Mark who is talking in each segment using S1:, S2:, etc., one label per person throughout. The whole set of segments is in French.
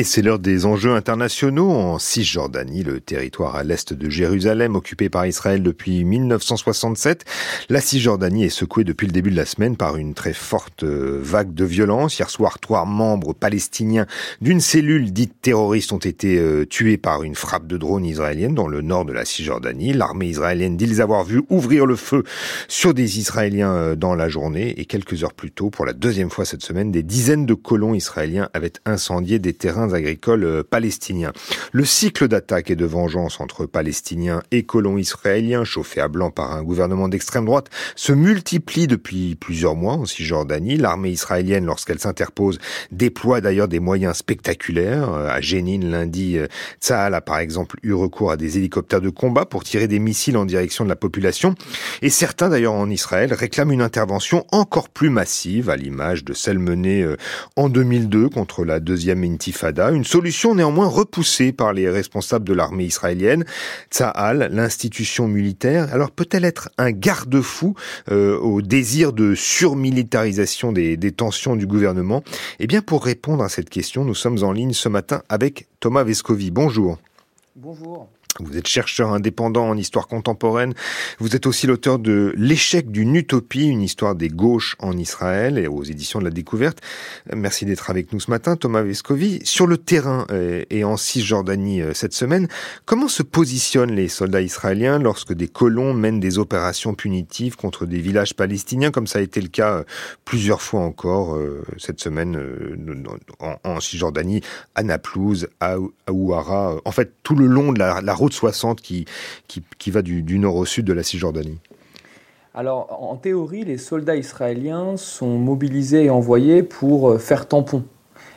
S1: Et c'est l'heure des enjeux internationaux en Cisjordanie, le territoire à l'est de Jérusalem occupé par Israël depuis 1967. La Cisjordanie est secouée depuis le début de la semaine par une très forte euh, vague de violence. Hier soir, trois membres palestiniens d'une cellule dite terroriste ont été euh, tués par une frappe de drone israélienne dans le nord de la Cisjordanie. L'armée israélienne dit les avoir vus ouvrir le feu sur des Israéliens euh, dans la journée et quelques heures plus tôt, pour la deuxième fois cette semaine, des dizaines de colons israéliens avaient incendié des terrains agricoles euh, palestiniens. Le cycle d'attaque et de vengeance entre Palestiniens et colons israéliens, chauffés à blanc par un gouvernement d'extrême droite, se multiplie depuis plusieurs mois en Cisjordanie. L'armée israélienne, lorsqu'elle s'interpose, déploie d'ailleurs des moyens spectaculaires. Euh, à Jénine, lundi, euh, Tsahal a par exemple eu recours à des hélicoptères de combat pour tirer des missiles en direction de la population. Et certains d'ailleurs en Israël réclament une intervention encore plus massive, à l'image de celle menée en 2002 contre la deuxième intifada une solution néanmoins repoussée par les responsables de l'armée israélienne. Tsahal, l'institution militaire, alors peut-elle être un garde-fou euh, au désir de surmilitarisation des, des tensions du gouvernement? Eh bien, pour répondre à cette question, nous sommes en ligne ce matin avec Thomas Vescovi. Bonjour.
S2: Bonjour.
S1: Vous êtes chercheur indépendant en histoire contemporaine. Vous êtes aussi l'auteur de L'échec d'une utopie, une histoire des gauches en Israël et aux éditions de la découverte. Merci d'être avec nous ce matin, Thomas Vescovi. Sur le terrain euh, et en Cisjordanie euh, cette semaine, comment se positionnent les soldats israéliens lorsque des colons mènent des opérations punitives contre des villages palestiniens, comme ça a été le cas euh, plusieurs fois encore cette semaine en, Cisjordanie, à Naplouse, à Ouara, en fait tout le long de la, route 60 qui, qui, va du, nord au sud de la Cisjordanie
S2: Alors, en théorie, les soldats israéliens sont mobilisés et envoyés pour euh, faire tampon.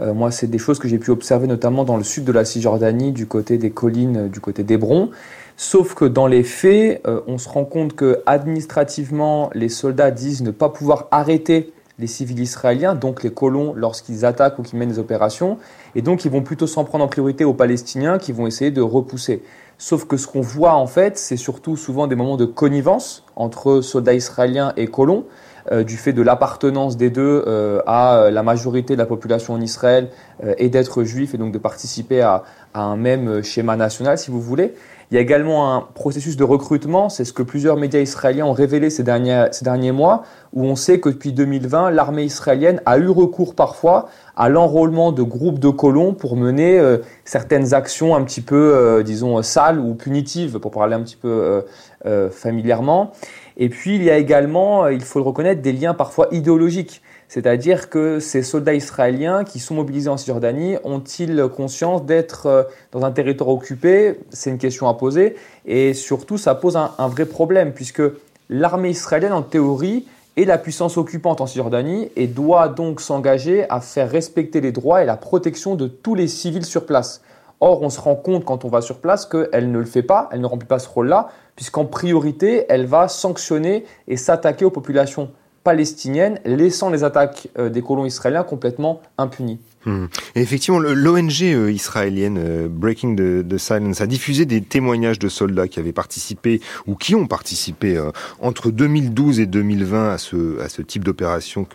S2: Euh, moi, c'est des choses que j'ai pu observer notamment dans le sud de la Cisjordanie, du côté des collines, du côté d'Hébron. Sauf que dans les faits, euh, on se rend compte que administrativement, les soldats disent ne pas pouvoir arrêter les civils israéliens, donc les colons, lorsqu'ils attaquent ou qu'ils mènent des opérations. Et donc, ils vont plutôt s'en prendre en priorité aux Palestiniens qui vont essayer de repousser. Sauf que ce qu'on voit en fait, c'est surtout souvent des moments de connivence entre soldats israéliens et colons, euh, du fait de l'appartenance des deux euh, à la majorité de la population en Israël euh, et d'être juifs et donc de participer à, un même schéma national, si vous voulez. Il y a également un processus de recrutement, c'est ce que plusieurs médias israéliens ont révélé ces derniers, ces derniers mois, où on sait que depuis 2020, l'armée israélienne a eu recours parfois à l'enrôlement de groupes de colons pour mener euh, certaines actions un petit peu, euh, disons, sales ou punitives, pour parler un petit peu euh, familièrement. Et puis, il y a également, il faut le reconnaître, des liens parfois idéologiques. C'est-à-dire que ces soldats israéliens qui sont mobilisés en Cisjordanie ont-ils conscience d'être euh, dans un territoire occupé? C'est une question à poser. Et surtout, ça pose un, vrai problème, puisque l'armée israélienne, en théorie, est la puissance occupante en Cisjordanie et doit donc s'engager à faire respecter les droits et la protection de tous les civils sur place. Or, on se rend compte quand on va sur place qu'elle ne le fait pas, elle ne remplit pas ce rôle-là, puisqu'en priorité, elle va sanctionner et s'attaquer aux populations palestinienne, laissant les attaques euh, des colons israéliens complètement impunies.
S1: Hmm. effectivement, l'ONG euh, israélienne euh, Breaking the, Silence a diffusé des témoignages de soldats qui avaient participé ou qui ont participé entre 2012 et 2020 à ce, à ce type d'opération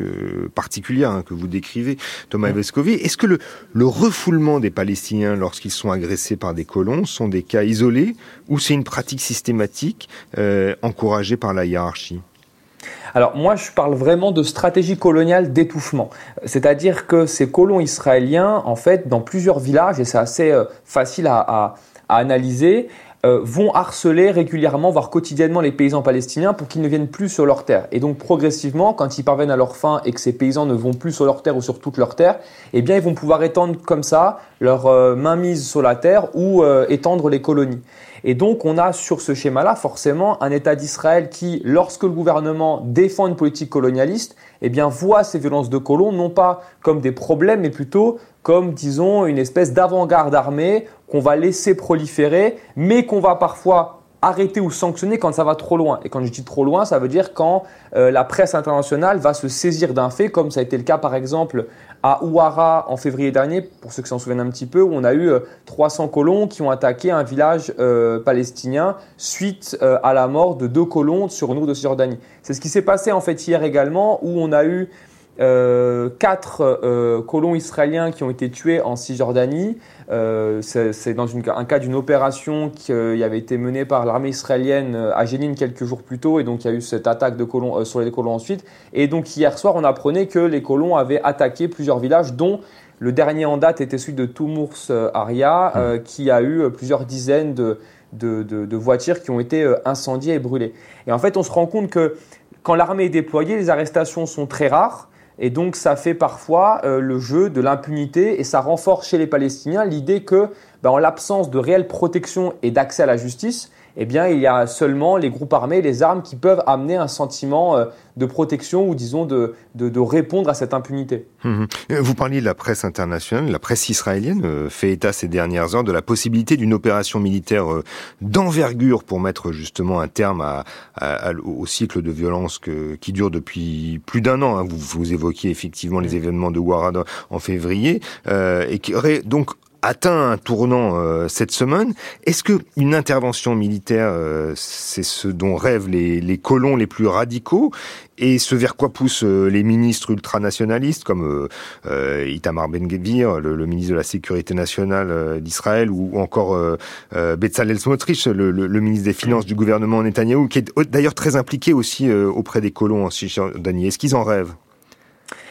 S1: particulière hein, que vous décrivez, Thomas Vescovi. Est-ce que le, le refoulement des Palestiniens lorsqu'ils sont agressés par des colons sont des cas isolés ou c'est une pratique systématique encouragée par la hiérarchie?
S2: Alors moi, je parle vraiment de stratégie coloniale d'étouffement. C'est-à-dire que ces colons israéliens, en fait, dans plusieurs villages, et c'est assez euh, facile à, analyser, euh, vont harceler régulièrement, voire quotidiennement, les paysans palestiniens pour qu'ils ne viennent plus sur leurs terres. Et donc progressivement, quand ils parviennent à leur fin et que ces paysans ne vont plus sur leurs terres ou sur toutes leurs terres, eh bien ils vont pouvoir étendre comme ça leur euh, mainmise sur la terre ou étendre les colonies. Et donc, on a sur ce schéma-là forcément un État d'Israël qui, lorsque le gouvernement défend une politique colonialiste, eh bien, voit ces violences de colons non pas comme des problèmes, mais plutôt comme, disons, une espèce d'avant-garde armée qu'on va laisser proliférer, mais qu'on va parfois arrêter ou sanctionner quand ça va trop loin. Et quand je dis trop loin, ça veut dire quand euh, la presse internationale va se saisir d'un fait, comme ça a été le cas par exemple à Ouara en février dernier, pour ceux qui s'en souviennent un petit peu, où on a eu 300 euh, colons qui ont attaqué un village euh, palestinien suite à la mort de deux colons sur une route de Cisjordanie. C'est ce qui s'est passé en fait hier également, où on a eu euh, quatre euh, colons israéliens qui ont été tués en Cisjordanie. Euh, c'est dans une, un cas d'une opération qui avait été menée par l'armée israélienne à Jénine quelques jours plus tôt, et donc il y a eu cette attaque de colons, sur les colons ensuite. Et donc hier soir, on apprenait que les colons avaient attaqué plusieurs villages, dont le dernier en date était celui de Toumours Aria, mmh. qui a eu plusieurs dizaines de, de, de, de, voitures qui ont été incendiées et brûlées. Et en fait, on se rend compte que quand l'armée est déployée, les arrestations sont très rares. Et donc ça fait parfois euh, le jeu de l'impunité et ça renforce chez les Palestiniens l'idée que, ben, en l'absence de réelle protection et d'accès à la justice, eh bien, il y a seulement les groupes armés, les armes qui peuvent amener un sentiment euh, de protection ou disons de, de, répondre à cette impunité.
S1: Hum, hum. Vous parliez de la presse internationale, la presse israélienne euh, fait état ces dernières heures de la possibilité d'une opération militaire euh, d'envergure pour mettre justement un terme à, au cycle de violence que, qui dure depuis plus d'un an. Hein. Vous, vous évoquiez effectivement les événements de Warad en février et qui aurait donc atteint un tournant euh, cette semaine. Est-ce que une intervention militaire, euh, c'est ce dont rêvent les, colons les plus radicaux? Et ce vers quoi poussent euh, les ministres ultranationalistes comme Itamar Ben-Gvir, le, ministre de la Sécurité nationale d'Israël, ou, encore Bezalel Smotrich, le, le, ministre des Finances du gouvernement Netanyahou, qui est d'ailleurs très impliqué aussi auprès des colons en Cisjordanie. Est-ce qu'ils en rêvent?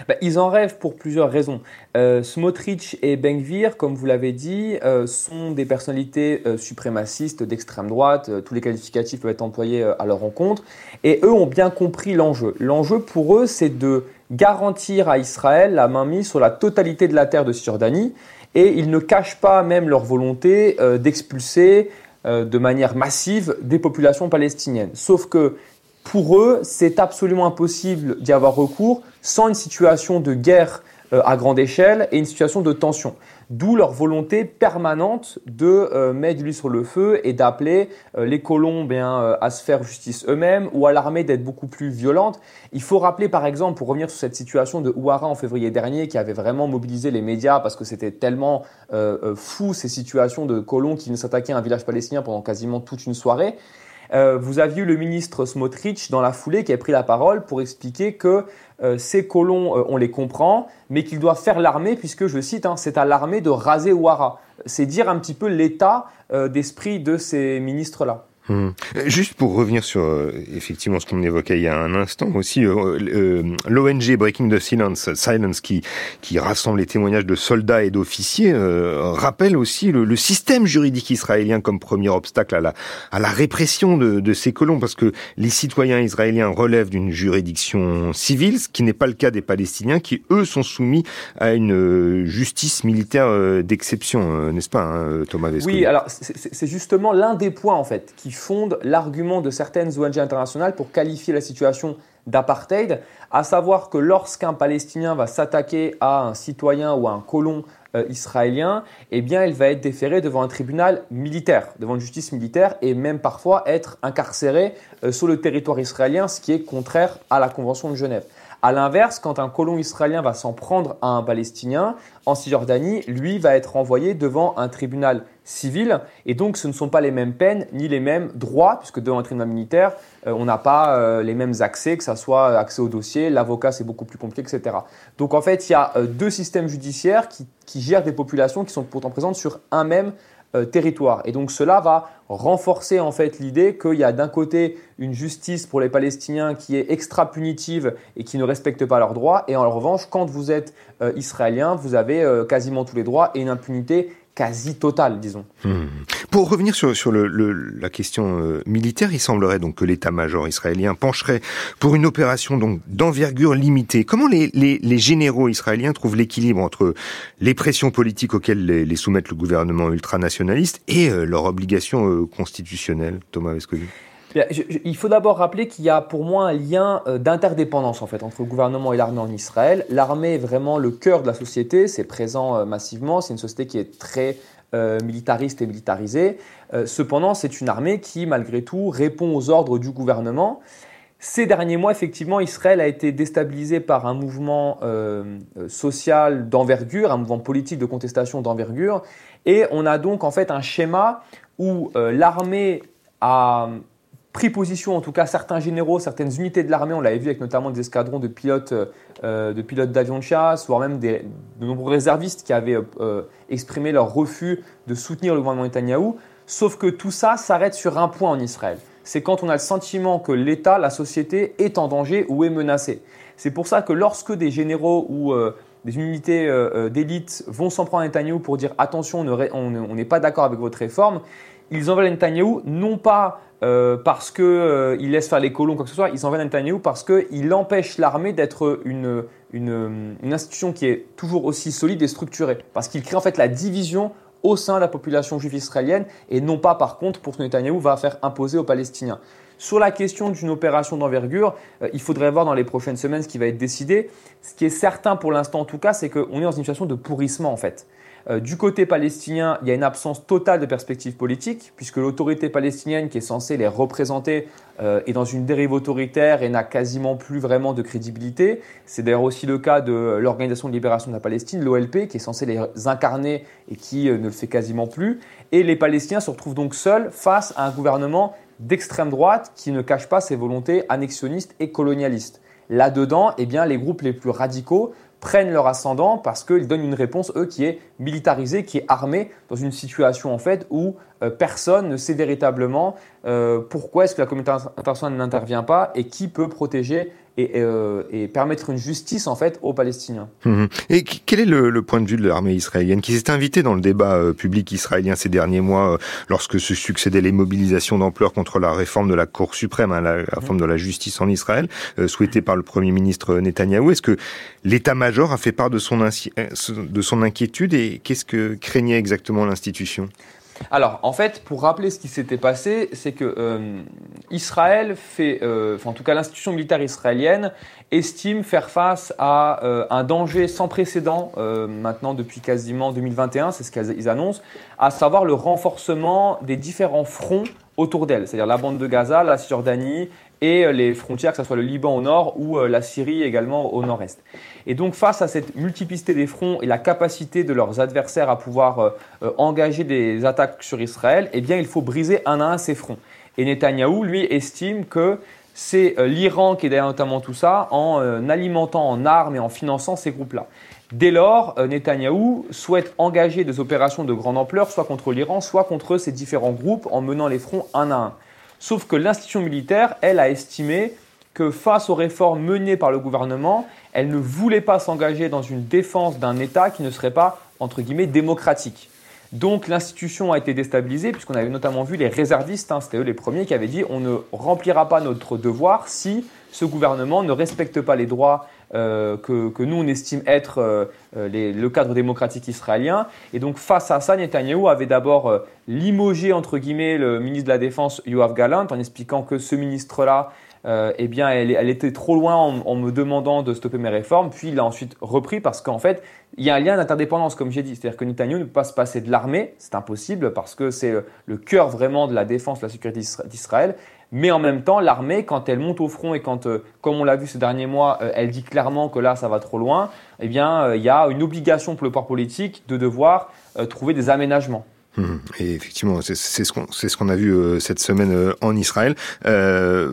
S2: Bah, ils en rêvent pour plusieurs raisons. Euh, Smotrich et Bengvir, comme vous l'avez dit, euh, sont des personnalités euh, suprémacistes d'extrême droite. tous les qualificatifs peuvent être employés à leur rencontre. Et eux ont bien compris l'enjeu. L'enjeu pour eux, c'est de garantir à Israël la mainmise sur la totalité de la terre de Cisjordanie. Et ils ne cachent pas même leur volonté d'expulser de manière massive des populations palestiniennes. Sauf que pour eux, c'est absolument impossible d'y avoir recours sans une situation de guerre euh, à grande échelle et une situation de tension. D'où leur volonté permanente de euh, mettre l'huile sur le feu et d'appeler euh, les colons bien, à se faire justice eux-mêmes ou à l'armée d'être beaucoup plus violente. Il faut rappeler par exemple, pour revenir sur cette situation de Ouara en février dernier, qui avait vraiment mobilisé les médias parce que c'était tellement fou ces situations de colons qui venaient s'attaquer à un village palestinien pendant quasiment toute une soirée. Euh, vous aviez eu le ministre Smotrich dans la foulée qui a pris la parole pour expliquer que euh, ces colons, euh, on les comprend, mais qu'ils doivent faire l'armée, puisque, je cite, hein, c'est à l'armée de raser Ouara. C'est dire un petit peu l'état d'esprit de ces ministres-là.
S1: Hum. Juste pour revenir sur euh, effectivement ce qu'on évoquait il y a un instant aussi, euh, euh, l'ONG Breaking the Silence, Silence qui qui rassemble les témoignages de soldats et d'officiers rappelle aussi le, le, système juridique israélien comme premier obstacle à la à la répression de, de ces colons parce que les citoyens israéliens relèvent d'une juridiction civile, ce qui n'est pas le cas des Palestiniens qui eux sont soumis à une justice militaire d'exception, n'est-ce pas, hein, Thomas Vesco
S2: Oui, alors c'est justement l'un des points en fait qui fonde l'argument de certaines ONG internationales pour qualifier la situation d'apartheid, à savoir que lorsqu'un Palestinien va s'attaquer à un citoyen ou à un colon euh, israélien, eh il va être déféré devant un tribunal militaire, devant une justice militaire, et même parfois être incarcéré euh, sur le territoire israélien, ce qui est contraire à la Convention de Genève. A l'inverse, quand un colon israélien va s'en prendre à un Palestinien en Cisjordanie, lui va être envoyé devant un tribunal civil. Et donc, ce ne sont pas les mêmes peines ni les mêmes droits, puisque devant un tribunal militaire, euh, on n'a pas euh, les mêmes accès, que ce soit accès au dossier, l'avocat c'est beaucoup plus compliqué, etc. Donc, en fait, il y a euh, deux systèmes judiciaires qui, qui, gèrent des populations qui sont pourtant présentes sur un même euh, territoire. Et donc cela va renforcer en fait l'idée qu'il y a d'un côté une justice pour les Palestiniens qui est extra punitive et qui ne respecte pas leurs droits, et en revanche, quand vous êtes euh, israélien, vous avez euh, quasiment tous les droits et une impunité quasi totale, disons. Hmm.
S1: Pour revenir sur, sur le, la question euh, militaire, il semblerait donc que l'état-major israélien pencherait pour une opération donc d'envergure limitée. Comment les, les, les, généraux israéliens trouvent l'équilibre entre les pressions politiques auxquelles les, les soumettent le gouvernement ultranationaliste et euh, leurs obligations euh, constitutionnelles, Thomas Vescovi
S2: il faut d'abord rappeler qu'il y a pour moi un lien euh, d'interdépendance en fait entre le gouvernement et l'armée en Israël. L'armée est vraiment le cœur de la société, c'est présent euh, massivement, c'est une société qui est très euh, militariste et militarisée. cependant, c'est une armée qui, malgré tout, répond aux ordres du gouvernement. Ces derniers mois, effectivement, Israël a été déstabilisé par un mouvement social d'envergure, un mouvement politique de contestation d'envergure, et on a donc en fait un schéma où l'armée a pris position, en tout cas certains généraux, certaines unités de l'armée, on l'avait vu avec notamment des escadrons de pilotes euh, pilotes d'avions de chasse, voire même de nombreux réservistes qui avaient euh, exprimé leur refus de soutenir le gouvernement Netanyahou. Sauf que tout ça s'arrête sur un point en Israël. C'est quand on a le sentiment que l'État, la société est en danger ou est menacée. C'est pour ça que lorsque des généraux ou euh, des unités d'élite vont s'en prendre à Netanyahou pour dire attention, on n'est pas d'accord avec votre réforme, ils envoient Netanyahou non pas euh, parce qu'il euh, laisse faire les colons, quoi que ce soit, ils envoient Netanyahou parce qu'il empêche l'armée d'être une, une, institution qui est toujours aussi solide et structurée. Parce qu'il crée en fait la division au sein de la population juive israélienne et non pas par contre pour ce que Netanyahou va faire imposer aux Palestiniens. Sur la question d'une opération d'envergure, euh, il faudrait voir dans les prochaines semaines ce qui va être décidé. Ce qui est certain pour l'instant en tout cas, c'est qu'on est dans une situation de pourrissement en fait. Euh, du côté palestinien, il y a une absence totale de perspective politique, puisque l'autorité palestinienne qui est censée les représenter euh, est dans une dérive autoritaire et n'a quasiment plus vraiment de crédibilité. C'est d'ailleurs aussi le cas de l'Organisation de libération de la Palestine, l'OLP, qui est censée les incarner et qui euh, ne le fait quasiment plus. Et les Palestiniens se retrouvent donc seuls face à un gouvernement d'extrême droite qui ne cache pas ses volontés annexionnistes et colonialistes. Là-dedans, eh bien, les groupes les plus radicaux prennent leur ascendant parce qu'ils donnent une réponse, eux, qui est militarisée, qui est armée, dans une situation en fait où personne ne sait véritablement euh, pourquoi est-ce que la communauté internationale n'intervient pas et qui peut protéger euh, et, permettre une justice en fait aux Palestiniens.
S1: Mmh. Et quel est le, point de vue de l'armée israélienne qui s'est invitée dans le débat public israélien ces derniers mois lorsque se succédaient les mobilisations d'ampleur contre la réforme de la Cour suprême, hein, la réforme de la justice en Israël, souhaitée par le Premier ministre Netanyahou? Est-ce que l'état-major a fait part de son inquiétude et qu'est-ce que craignait exactement l'institution?
S2: Alors, en fait, pour rappeler ce qui s'était passé, c'est que euh, Israël euh, en tout cas l'institution militaire israélienne estime faire face à euh, un danger sans précédent maintenant depuis quasiment 2021, c'est ce qu'ils annoncent, à savoir le renforcement des différents fronts autour d'elle, c'est-à-dire la bande de Gaza, la Cisjordanie et euh, les frontières, que ce soit le Liban au nord ou euh, la Syrie également au nord-est. Et donc face à cette multiplicité des fronts et la capacité de leurs adversaires à pouvoir euh, engager des attaques sur Israël, eh bien il faut briser un à un ces fronts. Et Netanyahou, lui, estime que c'est l'Iran qui est derrière notamment tout ça en alimentant en armes et en finançant ces groupes-là. Dès lors, Netanyahou souhaite engager des opérations de grande ampleur, soit contre l'Iran, soit contre ces différents groupes, en menant les fronts un à un. Sauf que l'institution militaire, elle, a estimé que face aux réformes menées par le gouvernement, elle ne voulait pas s'engager dans une défense d'un État qui ne serait pas, entre guillemets, démocratique. Donc l'institution a été déstabilisée, puisqu'on avait notamment vu les réservistes, hein, c'était eux les premiers qui avaient dit on ne remplira pas notre devoir si ce gouvernement ne respecte pas les droits euh, que, nous on estime être euh, euh, le cadre démocratique israélien. Et donc face à ça, Netanyahou avait d'abord limogé entre guillemets le ministre de la Défense Yoav Galant en expliquant que ce ministre-là, eh bien, elle, était trop loin en, me demandant de stopper mes réformes. Puis il a ensuite repris parce qu'en fait, il y a un lien d'interdépendance, comme j'ai dit. C'est-à-dire que Netanyahou ne peut pas se passer de l'armée, c'est impossible parce que c'est le cœur vraiment de la défense, de la sécurité d'Israël. Mais en même temps, l'armée, quand elle monte au front et quand, euh, comme on l'a vu ces derniers mois, euh, elle dit clairement que là, ça va trop loin, eh bien, euh, il y a une obligation pour le pouvoir politique de devoir trouver des aménagements.
S1: Et effectivement, c'est ce qu'on ce qu'on a vu euh, cette semaine euh, en Israël. Euh,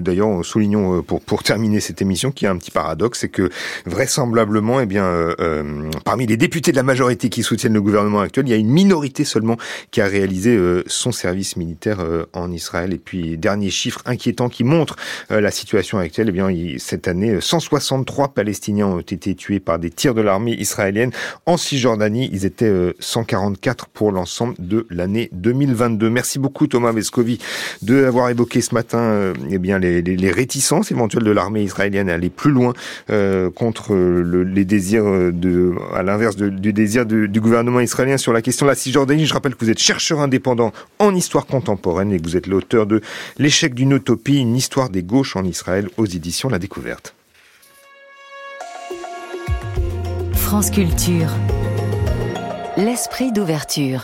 S1: D'ailleurs, soulignons euh, pour pour terminer cette émission qu'il y a un petit paradoxe, c'est que vraisemblablement, eh bien, euh, parmi les députés de la majorité qui soutiennent le gouvernement actuel, il y a une minorité seulement qui a réalisé son service militaire en Israël. Et puis dernier chiffre inquiétant qui montre la situation actuelle, eh bien, cette année, 163 Palestiniens ont été tués par des tirs de l'armée israélienne en Cisjordanie. Ils étaient 144 pour l'ensemble de l'année 2022. Merci beaucoup Thomas Vescovi de avoir évoqué ce matin euh, eh bien les, réticences éventuelles de l'armée israélienne à aller plus loin euh, contre le, les désirs de à l'inverse du désir du gouvernement israélien sur la question de la Cisjordanie. Je rappelle que vous êtes chercheur indépendant en histoire contemporaine et que vous êtes l'auteur de L'échec d'une utopie, une histoire des gauches en Israël aux éditions La Découverte.
S3: France Culture. L'esprit d'ouverture.